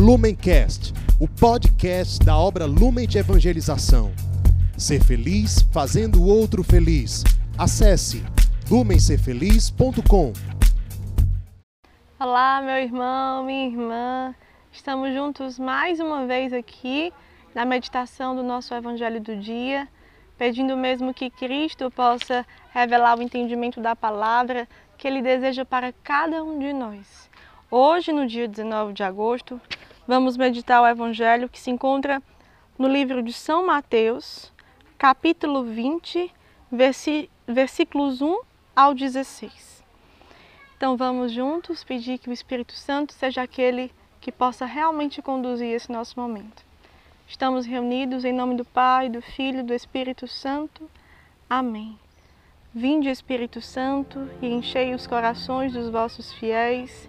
Lumencast, o podcast da obra Lumen de Evangelização. Ser feliz fazendo o outro feliz. Acesse lumencerfeliz.com. Olá, meu irmão, minha irmã. Estamos juntos mais uma vez aqui na meditação do nosso Evangelho do dia, pedindo mesmo que Cristo possa revelar o entendimento da palavra que Ele deseja para cada um de nós. Hoje, no dia 19 de agosto, vamos meditar o Evangelho que se encontra no livro de São Mateus, capítulo 20, versículos 1 ao 16. Então vamos juntos pedir que o Espírito Santo seja aquele que possa realmente conduzir esse nosso momento. Estamos reunidos em nome do Pai, do Filho e do Espírito Santo. Amém. Vinde, Espírito Santo, e enchei os corações dos vossos fiéis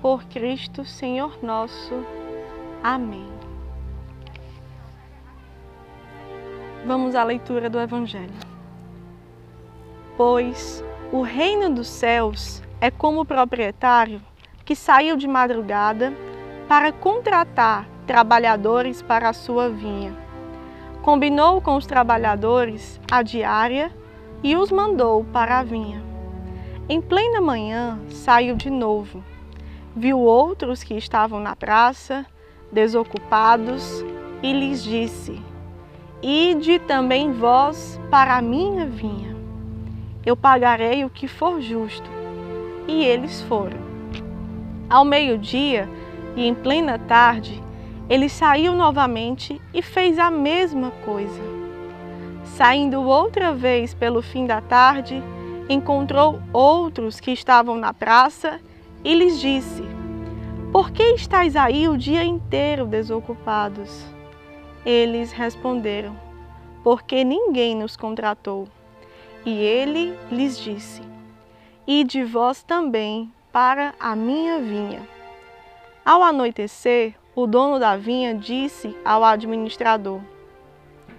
por Cristo Senhor nosso. Amém. Vamos à leitura do Evangelho. Pois o reino dos céus é como o proprietário que saiu de madrugada para contratar trabalhadores para a sua vinha. Combinou com os trabalhadores a diária e os mandou para a vinha. Em plena manhã saiu de novo viu outros que estavam na praça, desocupados, e lhes disse: Ide também vós para a minha vinha. Eu pagarei o que for justo. E eles foram. Ao meio-dia e em plena tarde, ele saiu novamente e fez a mesma coisa. Saindo outra vez pelo fim da tarde, encontrou outros que estavam na praça e lhes disse: Por que estáis aí o dia inteiro desocupados? Eles responderam: Porque ninguém nos contratou. E ele lhes disse: Ide vós também para a minha vinha. Ao anoitecer, o dono da vinha disse ao administrador: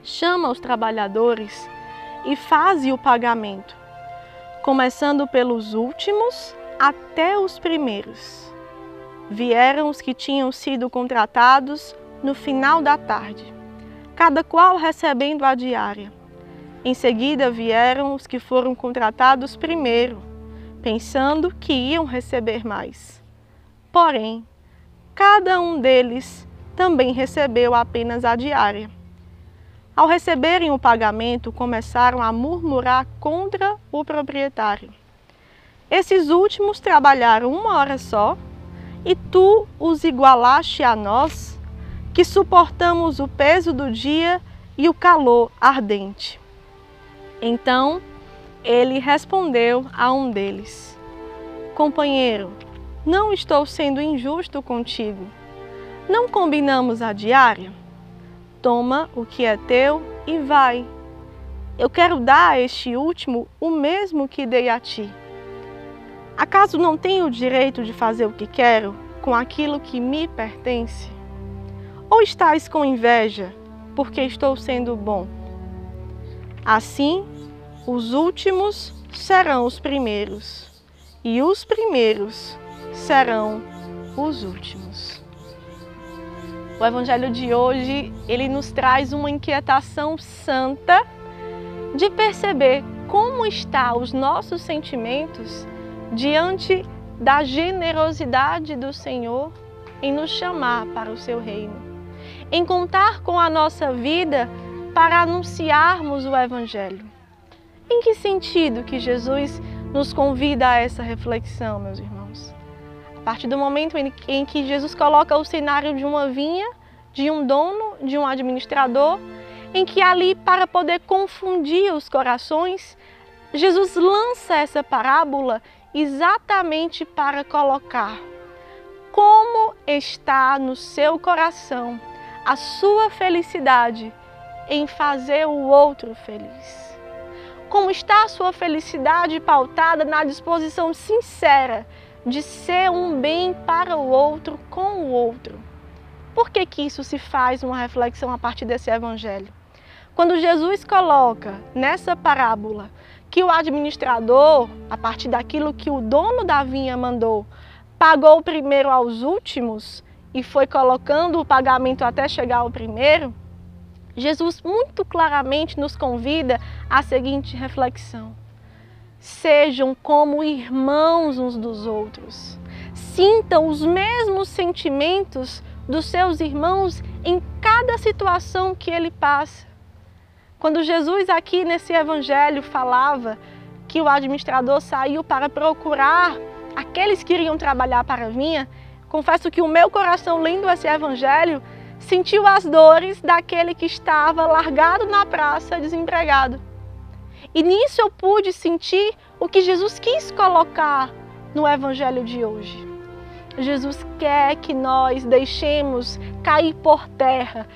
Chama os trabalhadores e faze o pagamento, começando pelos últimos até os primeiros. Vieram os que tinham sido contratados no final da tarde, cada qual recebendo a diária. Em seguida vieram os que foram contratados primeiro, pensando que iam receber mais. Porém, cada um deles também recebeu apenas a diária. Ao receberem o pagamento, começaram a murmurar contra o proprietário. Esses últimos trabalharam uma hora só, e tu os igualaste a nós, que suportamos o peso do dia e o calor ardente. Então ele respondeu a um deles: Companheiro, não estou sendo injusto contigo. Não combinamos a diária? Toma o que é teu e vai. Eu quero dar a este último o mesmo que dei a ti. Acaso não tenho o direito de fazer o que quero com aquilo que me pertence? Ou estás com inveja porque estou sendo bom? Assim, os últimos serão os primeiros, e os primeiros serão os últimos. O evangelho de hoje, ele nos traz uma inquietação santa de perceber como está os nossos sentimentos diante da generosidade do Senhor em nos chamar para o seu reino, em contar com a nossa vida para anunciarmos o Evangelho. Em que sentido que Jesus nos convida a essa reflexão, meus irmãos? A partir do momento em que Jesus coloca o cenário de uma vinha, de um dono, de um administrador, em que ali, para poder confundir os corações, Jesus lança essa parábola exatamente para colocar como está no seu coração a sua felicidade em fazer o outro feliz? Como está a sua felicidade pautada na disposição sincera de ser um bem para o outro com o outro? Por que, que isso se faz uma reflexão a partir desse evangelho? Quando Jesus coloca nessa parábola que o administrador, a partir daquilo que o dono da vinha mandou, pagou primeiro aos últimos e foi colocando o pagamento até chegar ao primeiro, Jesus muito claramente nos convida à seguinte reflexão: sejam como irmãos uns dos outros, sintam os mesmos sentimentos dos seus irmãos em cada situação que ele passa. Quando Jesus aqui nesse evangelho falava que o administrador saiu para procurar aqueles que iriam trabalhar para vinha, confesso que o meu coração lendo esse evangelho sentiu as dores daquele que estava largado na praça desempregado. E nisso eu pude sentir o que Jesus quis colocar no evangelho de hoje. Jesus quer que nós deixemos cair por terra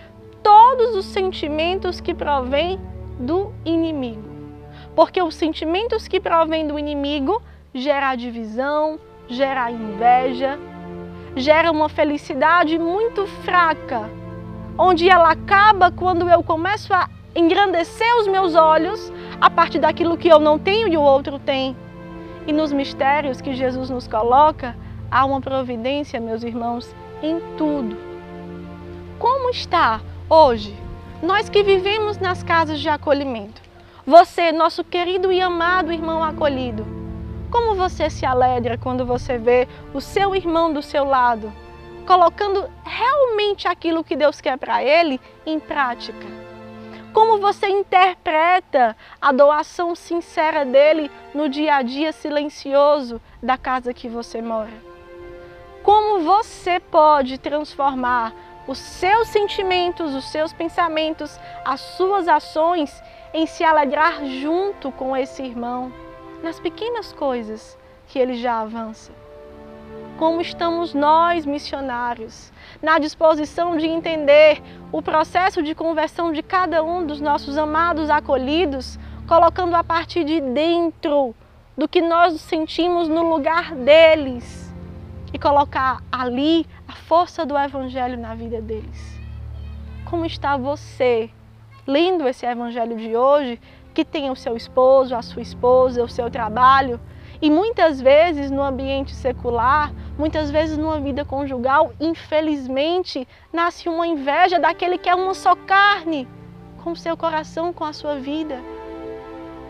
todos os sentimentos que provêm do inimigo. Porque os sentimentos que provêm do inimigo geram divisão, gera inveja, gera uma felicidade muito fraca, onde ela acaba quando eu começo a engrandecer os meus olhos a partir daquilo que eu não tenho e o outro tem. E nos mistérios que Jesus nos coloca, há uma providência, meus irmãos, em tudo. Como está Hoje, nós que vivemos nas casas de acolhimento, você, nosso querido e amado irmão acolhido, como você se alegra quando você vê o seu irmão do seu lado, colocando realmente aquilo que Deus quer para ele em prática? Como você interpreta a doação sincera dele no dia a dia silencioso da casa que você mora? Como você pode transformar os seus sentimentos, os seus pensamentos, as suas ações em se alegrar junto com esse irmão, nas pequenas coisas que ele já avança. Como estamos nós, missionários, na disposição de entender o processo de conversão de cada um dos nossos amados acolhidos, colocando a partir de dentro do que nós sentimos no lugar deles e colocar ali força do Evangelho na vida deles. Como está você lendo esse Evangelho de hoje, que tem o seu esposo, a sua esposa, o seu trabalho, e muitas vezes no ambiente secular, muitas vezes numa vida conjugal, infelizmente, nasce uma inveja daquele que é uma só carne, com o seu coração, com a sua vida.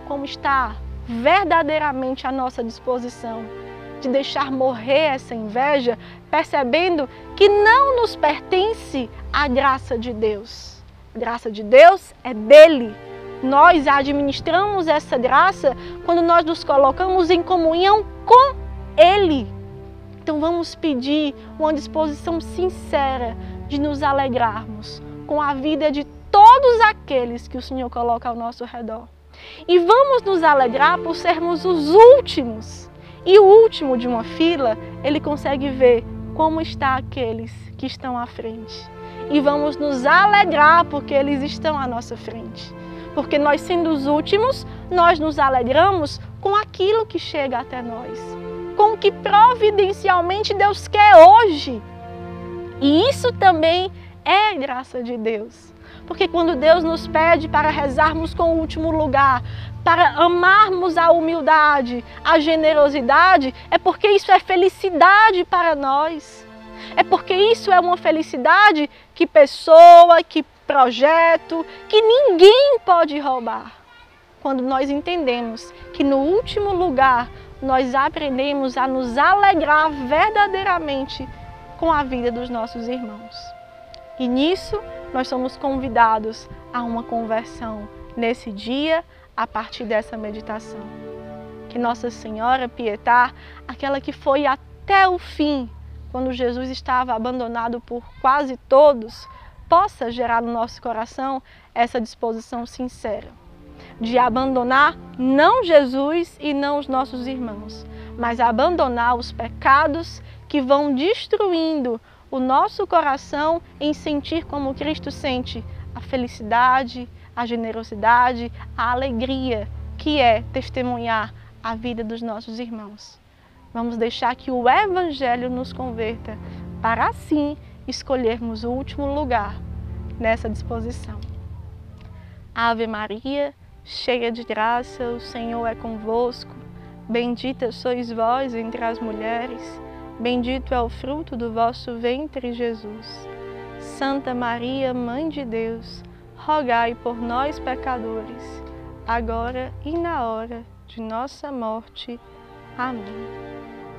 Como está verdadeiramente à nossa disposição de deixar morrer essa inveja, percebendo que não nos pertence a graça de Deus. A graça de Deus é dele. Nós administramos essa graça quando nós nos colocamos em comunhão com Ele. Então vamos pedir uma disposição sincera de nos alegrarmos com a vida de todos aqueles que o Senhor coloca ao nosso redor. E vamos nos alegrar por sermos os últimos e o último de uma fila, ele consegue ver como está aqueles que estão à frente. E vamos nos alegrar porque eles estão à nossa frente. Porque nós sendo os últimos, nós nos alegramos com aquilo que chega até nós. Com o que providencialmente Deus quer hoje. E isso também é graça de Deus. Porque quando Deus nos pede para rezarmos com o último lugar, para amarmos a humildade, a generosidade, é porque isso é felicidade para nós. É porque isso é uma felicidade que pessoa, que projeto, que ninguém pode roubar. Quando nós entendemos que no último lugar nós aprendemos a nos alegrar verdadeiramente com a vida dos nossos irmãos. E nisso nós somos convidados a uma conversão nesse dia, a partir dessa meditação. Que Nossa Senhora Pietá, aquela que foi até o fim, quando Jesus estava abandonado por quase todos, possa gerar no nosso coração essa disposição sincera de abandonar não Jesus e não os nossos irmãos, mas abandonar os pecados que vão destruindo o nosso coração em sentir como Cristo sente a felicidade, a generosidade, a alegria que é testemunhar a vida dos nossos irmãos. Vamos deixar que o Evangelho nos converta para assim escolhermos o último lugar nessa disposição. Ave Maria, cheia de graça, o Senhor é convosco. Bendita sois vós entre as mulheres, bendito é o fruto do vosso ventre, Jesus. Santa Maria, Mãe de Deus, rogai por nós, pecadores, agora e na hora de nossa morte. Amém.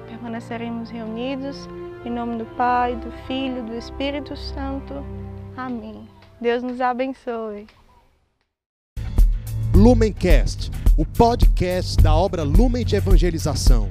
Permaneceremos reunidos em nome do Pai, do Filho, do Espírito Santo. Amém. Deus nos abençoe. Lumencast, o podcast da obra Lumen de Evangelização.